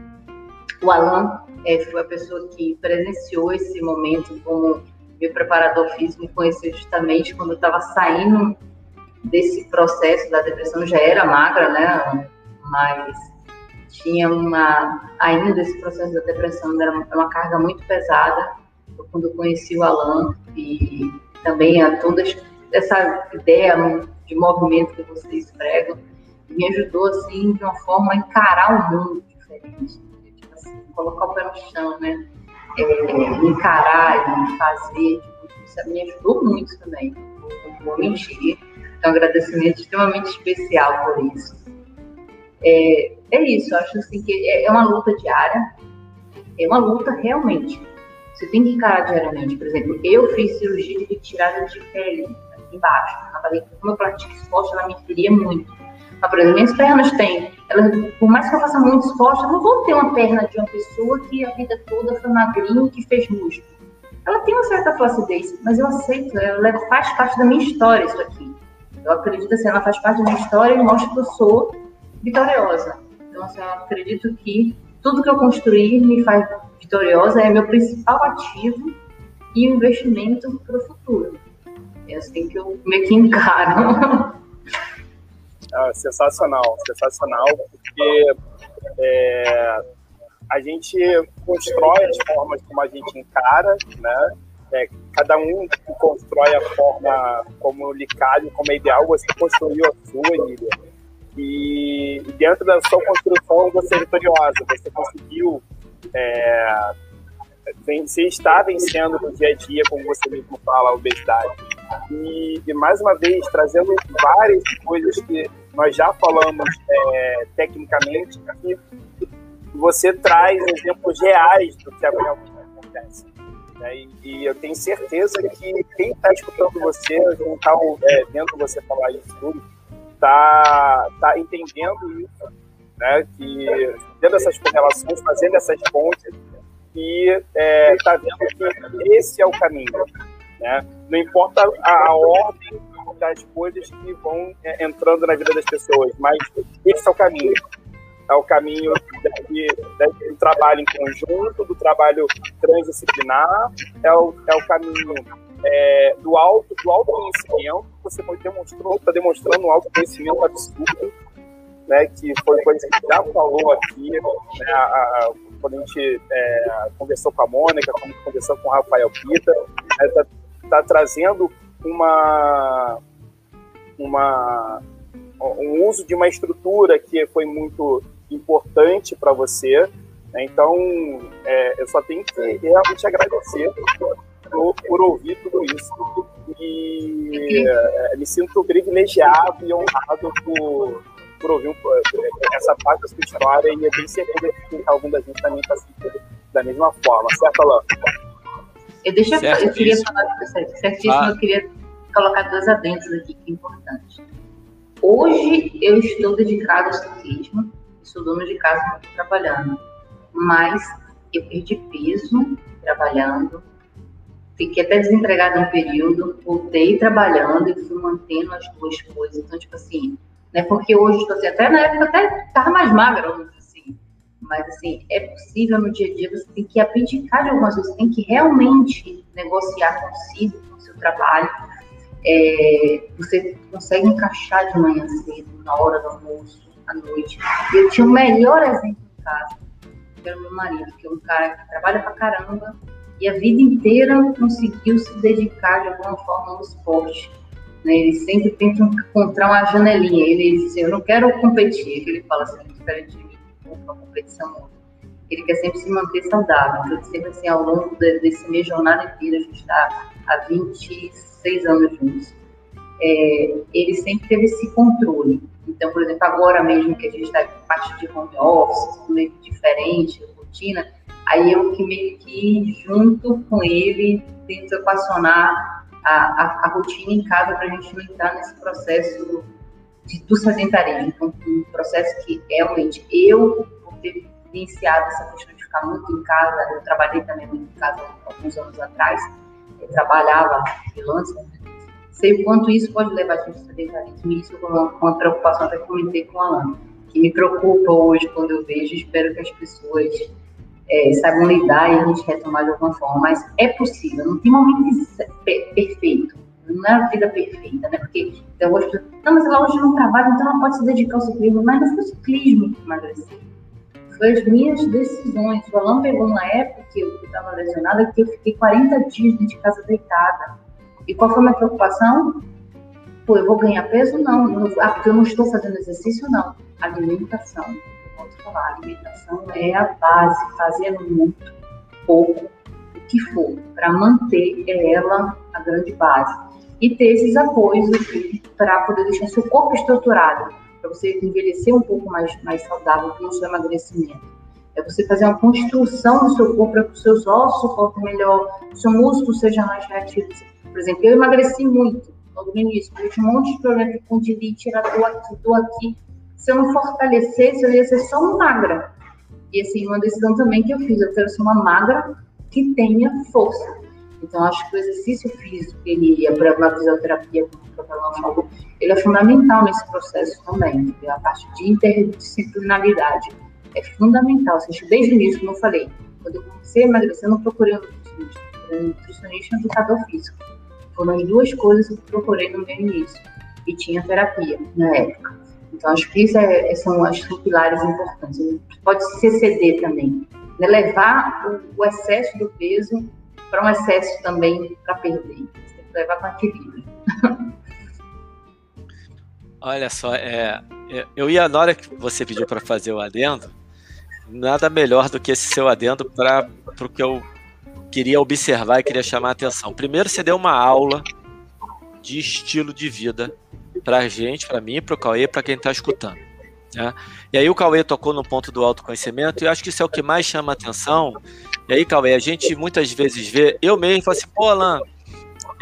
O Alan é, foi a pessoa que presenciou esse momento como meu preparador físico, me conheceu justamente quando eu estava saindo desse processo da depressão, já era magra, né? Mas tinha uma, ainda esse processo da depressão, era uma carga muito pesada. Quando conheci o Alan e também a toda essa ideia de movimento que vocês pregam, me ajudou, assim, de uma forma a encarar o mundo diferente. Tipo assim, colocar o pé no chão, né? É, encarar e fazer. Tipo, isso me ajudou muito também. Não vou mentir. Então, um agradecimento extremamente especial por isso. É, é isso, eu acho assim que é, é uma luta diária, é uma luta realmente. Você tem que encarar diariamente. Por exemplo, eu fiz cirurgia de retirada de pele aqui embaixo. Como eu pratico esporte, ela me feria muito mas, por exemplo, minhas pernas têm. Elas, por mais que eu faça muito esporte, eu não vou ter uma perna de uma pessoa que a vida toda foi magrinha e que fez músculo. Ela tem uma certa flacidez, mas eu aceito, ela faz parte da minha história isso aqui. Eu acredito assim, ela faz parte da minha história e mostra que eu sou vitoriosa. Então, assim, eu acredito que tudo que eu construí me faz vitoriosa, é meu principal ativo e investimento para o futuro. É assim que eu meio que encaro. Ah, sensacional, sensacional, porque é, a gente constrói as formas como a gente encara, né? É, cada um constrói a forma como lhe cabe, como é ideal, você construiu a sua, Emília. E dentro da sua construção você é vitoriosa, você conseguiu é, vencer, está vencendo no dia a dia, como você mesmo fala, a obesidade. E, e mais uma vez, trazendo várias coisas que nós já falamos é, tecnicamente, que você traz exemplos reais do que realmente acontece. Né? E, e, eu tenho certeza que quem está escutando você, quem está é, vendo você falar isso tudo, está tá entendendo isso, né? que tendo essas correlações, fazendo essas pontes, e é, tá vendo que esse é o caminho. Né? Não importa a, a ordem das coisas que vão é, entrando na vida das pessoas, mas esse é o caminho. é o caminho do trabalho em conjunto, do trabalho transdisciplinar, é o, é o caminho é, do alto, do autoconhecimento, você demonstrou, está demonstrando um autoconhecimento absurdo, né, que foi coisa que já falou aqui, né, a, a, quando a gente é, conversou com a Mônica, quando conversou com o Rafael Pita, está né, tá trazendo uma, uma, um uso de uma estrutura que foi muito importante para você. Né? Então, é, eu só tenho que realmente agradecer por, por ouvir tudo isso. E é, me sinto privilegiado e honrado por, por ouvir um, essa parte da sua história e eu tenho certeza que algum da gente também está sentindo da mesma forma. Certo, Alain? Eu, deixa, eu queria falar certíssimo, ah. eu queria colocar dois adendos aqui que é importante. Hoje eu estou dedicado ao ciclismo, sou dona de casa, estou trabalhando, mas eu perdi peso trabalhando, fiquei até desempregada um período, voltei trabalhando e fui mantendo as duas coisas. Então, tipo assim, né? Porque hoje estou assim, até na época até estava mais magra, vamos dizer assim. Mas assim, é possível no dia a dia, você tem que abdicar de algumas coisas, você tem que realmente negociar consigo, com o seu trabalho. É, você consegue encaixar de manhã cedo, na hora do almoço, à noite. Eu tinha o melhor exemplo em casa, que era o meu marido, que é um cara que trabalha pra caramba e a vida inteira conseguiu se dedicar de alguma forma ao esporte né? Ele sempre tenta encontrar uma janelinha. Ele diz assim, eu não quero competir. Ele fala assim, diferente de mim, uma competição Ele quer sempre se manter saudável. Então, sempre assim, ao longo de, desse minha jornada inteira, a gente está há 26 anos juntos. É, ele sempre teve esse controle. Então, por exemplo, agora mesmo que a gente está em parte de home office, meio diferente, rotina, aí eu que meio que junto com ele tento equacionar a, a, a rotina em casa para a gente não entrar nesse processo de, do sedentarismo. Então, um processo que realmente eu, por ter iniciado essa questão de ficar muito em casa, eu trabalhei também muito em casa alguns anos atrás, eu trabalhava freelancer, né? sei o quanto isso pode levar a gente ao sedentarismo. E isso é uma, uma preocupação até comentei com a Alana, que me preocupa hoje quando eu vejo, espero que as pessoas é, lidar e a gente retomar de alguma forma. Mas é possível, não tem momento perfeito. Não é a vida perfeita, né? Porque eu gosto. Não, mas ela hoje não trabalha, então ela pode se dedicar ao ciclismo. Mas não foi o ciclismo que emagreceu. Foi as minhas decisões. O Alan pegou na época que eu estava lesionada, que eu fiquei 40 dias dentro de casa deitada. E qual foi a minha preocupação? Pô, eu vou ganhar peso? Não ah, porque eu não estou fazendo exercício? Não. Alimentação posso falar, a alimentação é a base, fazendo muito pouco, o que for, para manter ela a grande base. E ter esses apoios para poder deixar seu corpo estruturado, para você envelhecer um pouco mais, mais saudável com o seu emagrecimento. É você fazer uma construção do seu corpo para que os seus ossos suportem melhor, o seu músculo seja mais reativo. Por exemplo, eu emagreci muito no início, eu tinha um monte de problema de condilite, era dor aqui, dor aqui se eu não fortalecesse, eu ia ser só uma magra. E assim, uma decisão também que eu fiz, eu quero ser uma magra que tenha força. Então, acho que o exercício físico, ele, a fisioterapia, como o professor falou, ele é fundamental nesse processo também. A parte de interdisciplinaridade é fundamental. Assim, desde o início, como eu falei, quando eu comecei a emagrecer, eu não procurei um nutricionista, eu um nutricionista e um educador físico. Foram as duas coisas que procurei no meu início. E tinha terapia na época. Então, acho que isso é, são, acho, são pilares importantes. Pode se exceder também. Né? Levar o, o, excesso do peso para um excesso também para perder. Você tem que levar com equilíbrio. Olha só, é, é, eu ia, na hora que você pediu para fazer o adendo, nada melhor do que esse seu adendo para o que eu queria observar e queria chamar a atenção. Primeiro, você deu uma aula de estilo de vida pra gente, para mim, pro Cauê, para quem está escutando. Né? E aí o Cauê tocou no ponto do autoconhecimento, e acho que isso é o que mais chama atenção. E aí, Cauê, a gente muitas vezes vê, eu mesmo falo assim, pô, Alan,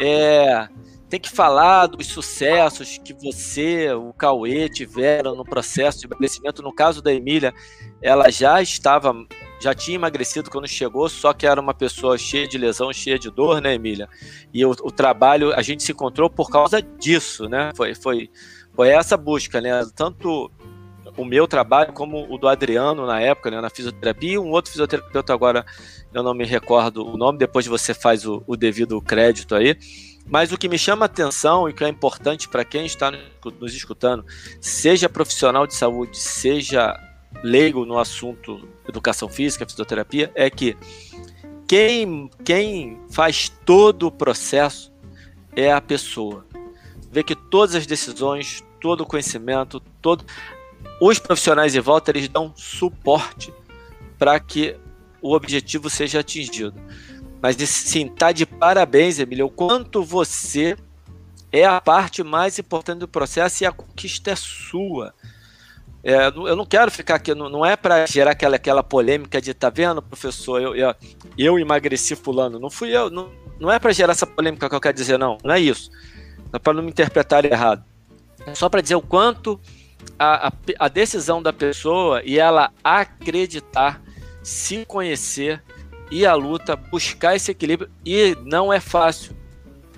é, tem que falar dos sucessos que você, o Cauê, tiveram no processo de emagrecimento. No caso da Emília, ela já estava já tinha emagrecido quando chegou, só que era uma pessoa cheia de lesão, cheia de dor, né, Emília? E o, o trabalho, a gente se encontrou por causa disso, né? Foi, foi, foi essa busca, né? Tanto o meu trabalho como o do Adriano na época, né, na fisioterapia, e um outro fisioterapeuta agora, eu não me recordo o nome, depois você faz o, o devido crédito aí. Mas o que me chama a atenção e que é importante para quem está nos escutando, seja profissional de saúde, seja leigo no assunto educação física, fisioterapia, é que quem, quem faz todo o processo é a pessoa. Vê que todas as decisões, todo o conhecimento, todo os profissionais em volta eles dão suporte para que o objetivo seja atingido. Mas sim, tá de parabéns, Emília, o quanto você é a parte mais importante do processo e a conquista é sua. É, eu não quero ficar aqui, não, não é para gerar aquela, aquela polêmica de, tá vendo, professor, eu, eu, eu emagreci fulano. Não fui eu, não, não é para gerar essa polêmica que eu quero dizer, não. Não é isso. É para não me interpretar errado. É só para dizer o quanto a, a, a decisão da pessoa e ela acreditar, se conhecer e a luta, buscar esse equilíbrio. E não é fácil.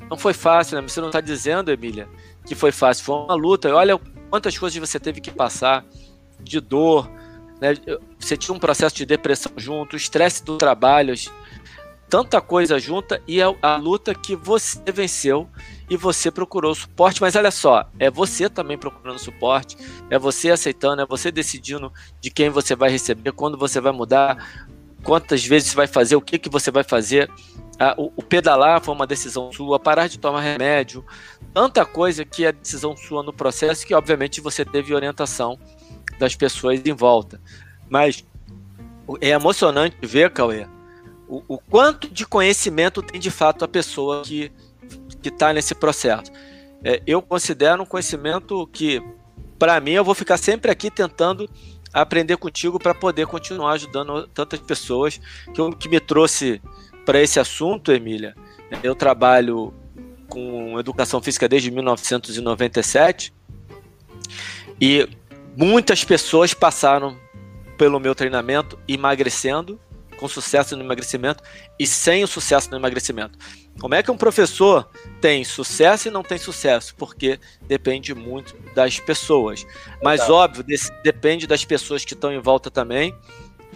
Não foi fácil, né? Você não está dizendo, Emília, que foi fácil. Foi uma luta. Olha quantas coisas você teve que passar de dor, né? Você tinha um processo de depressão junto, estresse do trabalho, tanta coisa junta e a, a luta que você venceu e você procurou suporte, mas olha só, é você também procurando suporte, é você aceitando, é você decidindo de quem você vai receber, quando você vai mudar, quantas vezes você vai fazer, o que, que você vai fazer. Ah, o, pedalar foi uma decisão sua, parar de tomar remédio, tanta coisa que é decisão sua no processo que, obviamente, você teve orientação das pessoas em volta. Mas é emocionante ver, Cauê, o, o quanto de conhecimento tem de fato a pessoa que está nesse processo. É, eu considero um conhecimento que, para mim, eu vou ficar sempre aqui tentando aprender contigo para poder continuar ajudando tantas pessoas. Que que me trouxe para esse assunto, Emília, eu trabalho com educação física desde 1997 e muitas pessoas passaram pelo meu treinamento emagrecendo, com sucesso no emagrecimento e sem o sucesso no emagrecimento. Como é que um professor tem sucesso e não tem sucesso? Porque depende muito das pessoas. Mas, Exato. óbvio, desse, depende das pessoas que estão em volta também.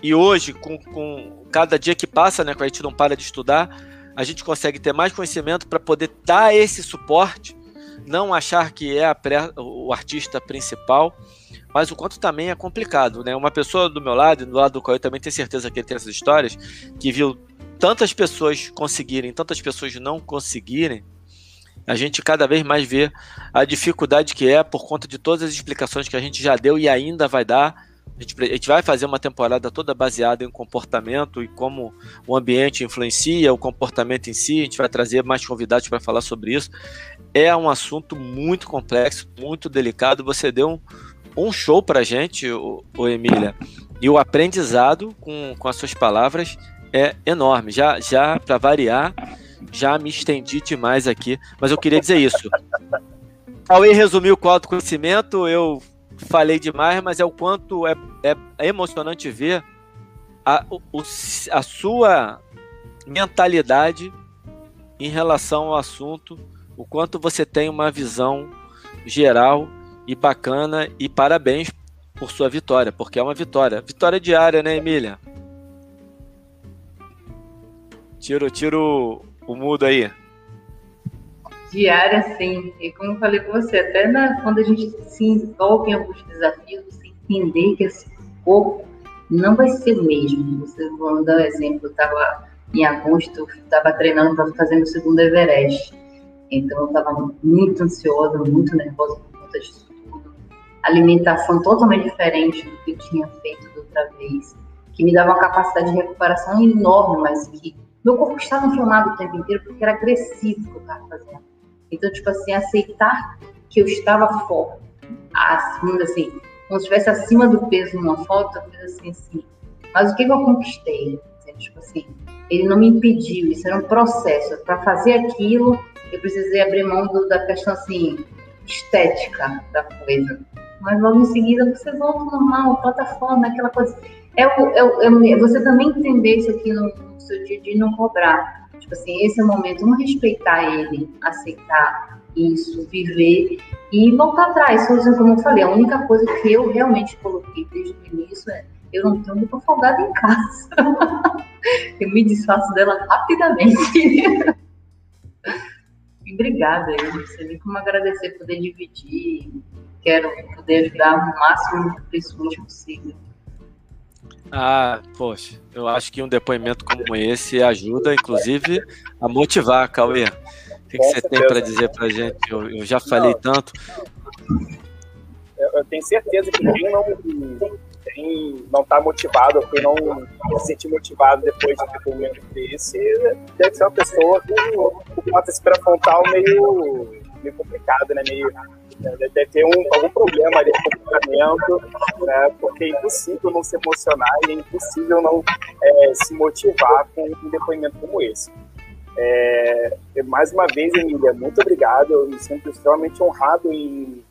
E hoje, com, com cada dia que passa, né, que a gente não para de estudar, a gente consegue ter mais conhecimento para poder dar esse suporte, não achar que é pré, o artista principal, mas o quanto também é complicado, né? Uma pessoa do meu lado, do lado do qual eu também tenho certeza que ele tem essas histórias, que viu tantas pessoas conseguirem, tantas pessoas não conseguirem, a gente cada vez mais vê a dificuldade que é por conta de todas as explicações que a gente já deu e ainda vai dar. A gente, a gente vai fazer uma temporada toda baseada em comportamento e como o ambiente influencia o comportamento em si. A gente vai trazer mais convidados para falar sobre isso. É um assunto muito complexo, muito delicado. Você deu um, um show para a gente, o, o Emília. E o aprendizado com, com as suas palavras é enorme. Já, já para variar, já me estendi demais aqui, mas eu queria dizer isso. Cauê resumiu o autoconhecimento, eu falei demais, mas é o quanto é, é emocionante ver a, o, a sua mentalidade em relação ao assunto, o quanto você tem uma visão geral e bacana, e parabéns por sua vitória, porque é uma vitória. Vitória diária, né, Emília? Tiro, tiro o mudo aí. Diária, sim. E como eu falei com você, até na, quando a gente se envolve em alguns desafios, você entender que esse corpo não vai ser o mesmo. Você, vou dar um exemplo, eu estava em agosto, estava treinando para fazer o segundo Everest. Então eu estava muito ansiosa, muito nervosa por conta disso tudo. Alimentação totalmente diferente do que eu tinha feito da outra vez, que me dava uma capacidade de recuperação enorme, mas que meu corpo estava inflamado o tempo inteiro porque era agressivo o que eu estava fazendo. Então, tipo assim, aceitar que eu estava forte, acima, assim, como se estivesse acima do peso numa foto, eu fiz assim, assim. Mas o que, que eu conquistei? Tipo assim, ele não me impediu, isso era um processo. Para fazer aquilo, eu precisei abrir mão do, da questão, assim, estética da coisa. Mas logo em seguida você volta ao normal, plataforma, aquela coisa. É, é, é, você também entender isso aqui no, seu dia de não cobrar. Tipo assim, esse é o momento, vamos respeitar ele, aceitar isso, viver e voltar atrás. Como eu falei, a única coisa que eu realmente coloquei desde o início é eu não tenho roupa folgada em casa. eu me desfaço dela rapidamente. Obrigada, eu não sei nem como agradecer poder dividir. Quero poder ajudar o máximo de pessoas possível. Ah, poxa, eu acho que um depoimento como esse ajuda, inclusive, a motivar, Cauê. O que, que você tem para dizer para gente? Eu, eu já falei não, tanto. Eu tenho certeza que quem não quem não está motivado, quem não se sente motivado depois de um momento desse, deve ser uma pessoa com, uma pré-frontal meio, meio complicada, né? Meio, deve ter um, algum problema de comportamento, né? porque é impossível não se emocionar e é impossível não é, se motivar com um depoimento como esse. É, mais uma vez, Emília, muito obrigado. Eu me sinto extremamente honrado em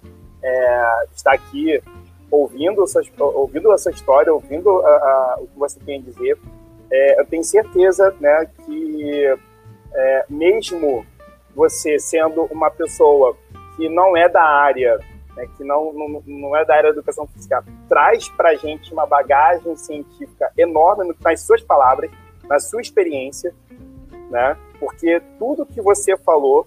é, estar aqui ouvindo, essa, ouvindo essa história, ouvindo a, a, o que você tem a dizer. É, eu tenho certeza né, que, é, mesmo você sendo uma pessoa que não é da área, né, que não, não, não é da área da educação física, traz para a gente uma bagagem científica enorme nas suas palavras, na sua experiência, né? Porque tudo que você falou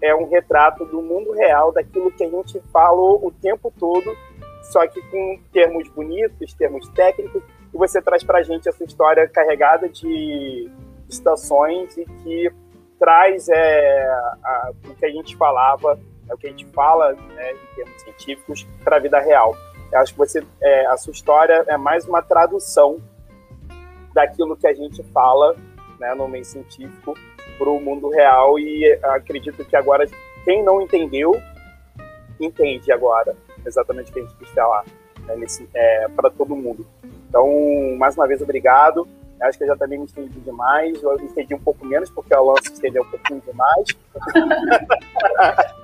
é um retrato do mundo real, daquilo que a gente falou o tempo todo, só que com termos bonitos, termos técnicos, e você traz para a gente essa história carregada de estações e que traz é, a, o que a gente falava, é o que a gente fala né, em termos científicos, para a vida real. Eu acho que você, é, a sua história é mais uma tradução daquilo que a gente fala né, no meio científico para o mundo real e acredito que agora quem não entendeu entende agora exatamente o que a gente quis falar né, é, para todo mundo. Então, mais uma vez, obrigado. Acho que eu já também me estendi demais. Eu me estendi um pouco menos, porque o Alonso estendeu um pouquinho demais.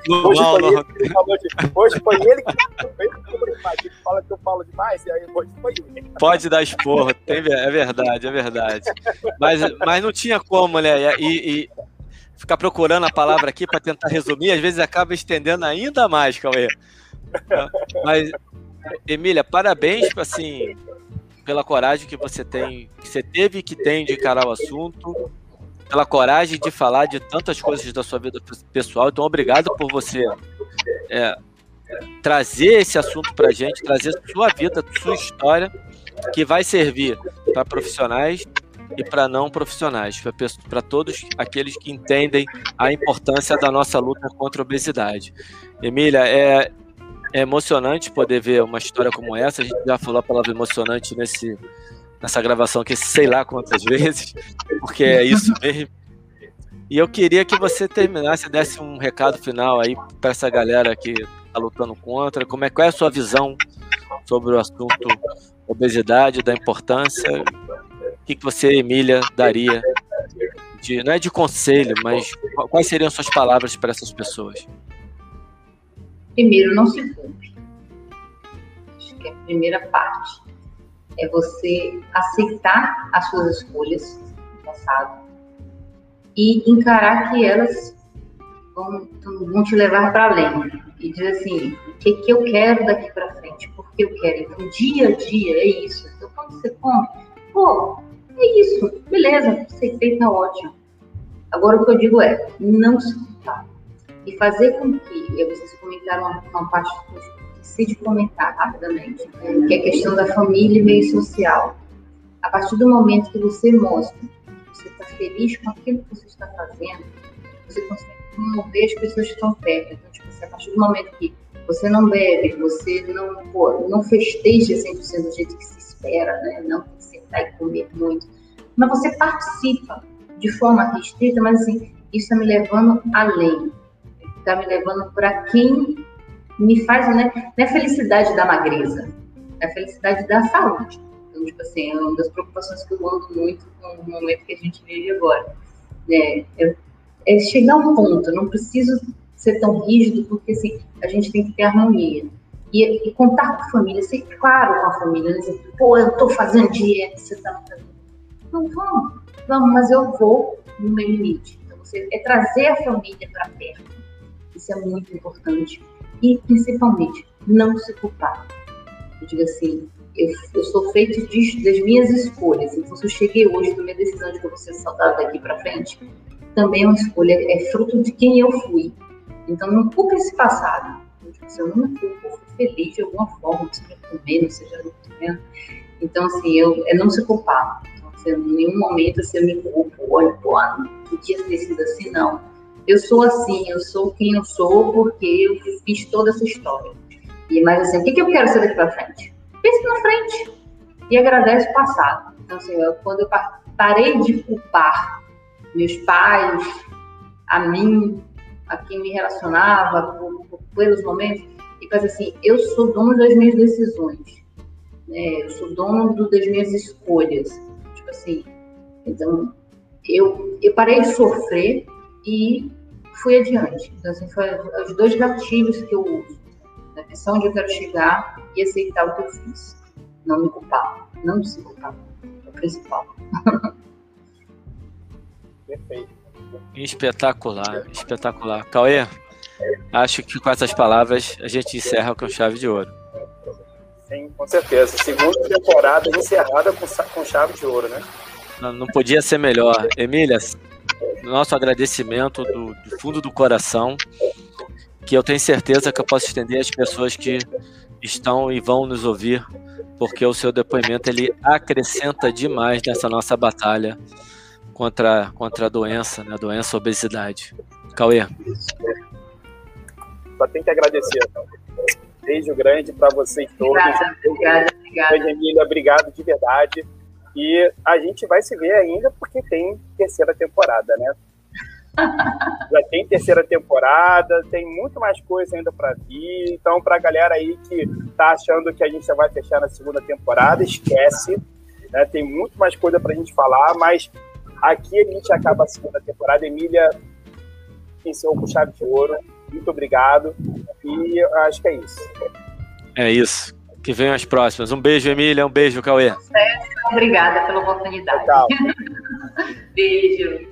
Não, hoje, não, foi não. Ele de, hoje foi ele que fala que eu falo demais, e aí hoje foi ele. Pode dar esporro, é verdade, é verdade. Mas, mas não tinha como, né? E, e ficar procurando a palavra aqui para tentar resumir, às vezes acaba estendendo ainda mais, Cauê. Mas, Emília, parabéns, assim, pela coragem que você tem, que você teve e que tem de encarar o assunto, pela coragem de falar de tantas coisas da sua vida pessoal. Então, obrigado por você é, trazer esse assunto para gente, trazer sua vida, sua história, que vai servir para profissionais e para não profissionais, para todos aqueles que entendem a importância da nossa luta contra a obesidade. Emília, é, é emocionante poder ver uma história como essa. A gente já falou a palavra emocionante nesse, nessa gravação aqui, sei lá quantas vezes, porque é isso mesmo. E eu queria que você terminasse, desse um recado final aí para essa galera que está lutando contra. Como é, qual é a sua visão sobre o assunto obesidade, da importância? O que, que você, Emília, daria? De, não é de conselho, mas quais seriam suas palavras para essas pessoas? Primeiro, não se culpe. Acho que é a primeira parte. É você aceitar as suas escolhas do passado e encarar que elas vão, vão te levar para além. E dizer assim, o que, que eu quero daqui para frente? Por que eu quero? Então, dia a dia é isso. Então, quando você come, pô, é isso. Beleza, aceitei, tá ótimo. Agora, o que eu digo é, não se culpar e fazer com que, vocês comentaram uma, uma parte que eu esqueci de comentar rapidamente, que é a questão da família e meio social. A partir do momento que você mostra que você está feliz com aquilo que você está fazendo, você consegue promover as pessoas que estão perto. Então, tipo assim, a partir do momento que você não bebe, você não, pô, não festeja 100% do jeito que se espera, né? não tem que sentar e comer muito, mas você participa de forma restrita, mas assim, isso está me levando além está me levando para quem me faz, né? Não é felicidade da magreza, é a felicidade da saúde. Então, tipo assim, é uma das preocupações que eu ando muito no momento que a gente vive agora. Né? É, é chegar a um ponto, não preciso ser tão rígido, porque assim, a gente tem que ter harmonia. E, e contar com a família, ser claro com a família, dizer, pô, eu tô fazendo dieta, você tá fazendo. Não, vamos, vamos, mas eu vou no meu limite. Então, você, é trazer a família para perto Isso é muito importante. E, principalmente, não se culpar. Eu digo assim, eu, eu sou feito de, das minhas escolhas. Então, se eu cheguei hoje na minha decisão de que eu vou ser saudável daqui para frente, também é uma escolha, é fruto de quem eu fui. Então, não culpe esse passado. Se eu não culpo, eu fui feliz de alguma forma, seja comendo, seja não comendo. Então, assim, eu, é não se culpar. Então, assim, em nenhum momento assim, eu me culpo, olha, pô, não podia ter sido assim, não. Eu sou assim, eu sou quem eu sou porque eu fiz toda essa história. E, mas, assim, o que, que eu quero ser daqui para frente? Pense na frente e agradece o passado. Então, assim, eu, quando eu parei de culpar meus pais, a mim, a quem me relacionava, por, por, pelos momentos, e fazer assim, eu sou dono das minhas decisões, né? eu sou dono do, das minhas escolhas. Tipo assim, então, eu, eu parei de sofrer e fui adiante. Então, assim, foi os dois gatilhos que eu uso. Na missão onde eu quero chegar e aceitar o que eu fiz. Não me culpar. Não se culpar. É o principal. Perfeito. Espetacular, espetacular. Cauê, acho que com essas palavras a gente encerra com chave de ouro. Sim, com certeza. Segunda temporada encerrada com, com chave de ouro, né? Não, não podia ser melhor. Emília, nosso agradecimento do, do, fundo do coração, que eu tenho certeza que eu posso estender às pessoas que estão e vão nos ouvir, porque o seu depoimento ele acrescenta demais nessa nossa batalha contra, contra a doença, né? a doença a obesidade. Cauê. Só tem que agradecer. Beijo grande para vocês todos. Obrigada, obrigada, obrigada. Emília, obrigado de verdade. E a gente vai se ver ainda porque tem terceira temporada, né? Já tem terceira temporada, tem muito mais coisa ainda para vir. Então, para a galera aí que tá achando que a gente já vai fechar na segunda temporada, esquece. Né? Tem muito mais coisa para a gente falar, mas aqui a gente acaba a segunda temporada. Emília encerrou com chave de ouro. Muito obrigado. E acho que é isso. É isso. Que venham as próximas. Um beijo, Emília. Um beijo, Cauê. Obrigada pela oportunidade. Tchau. Beijo.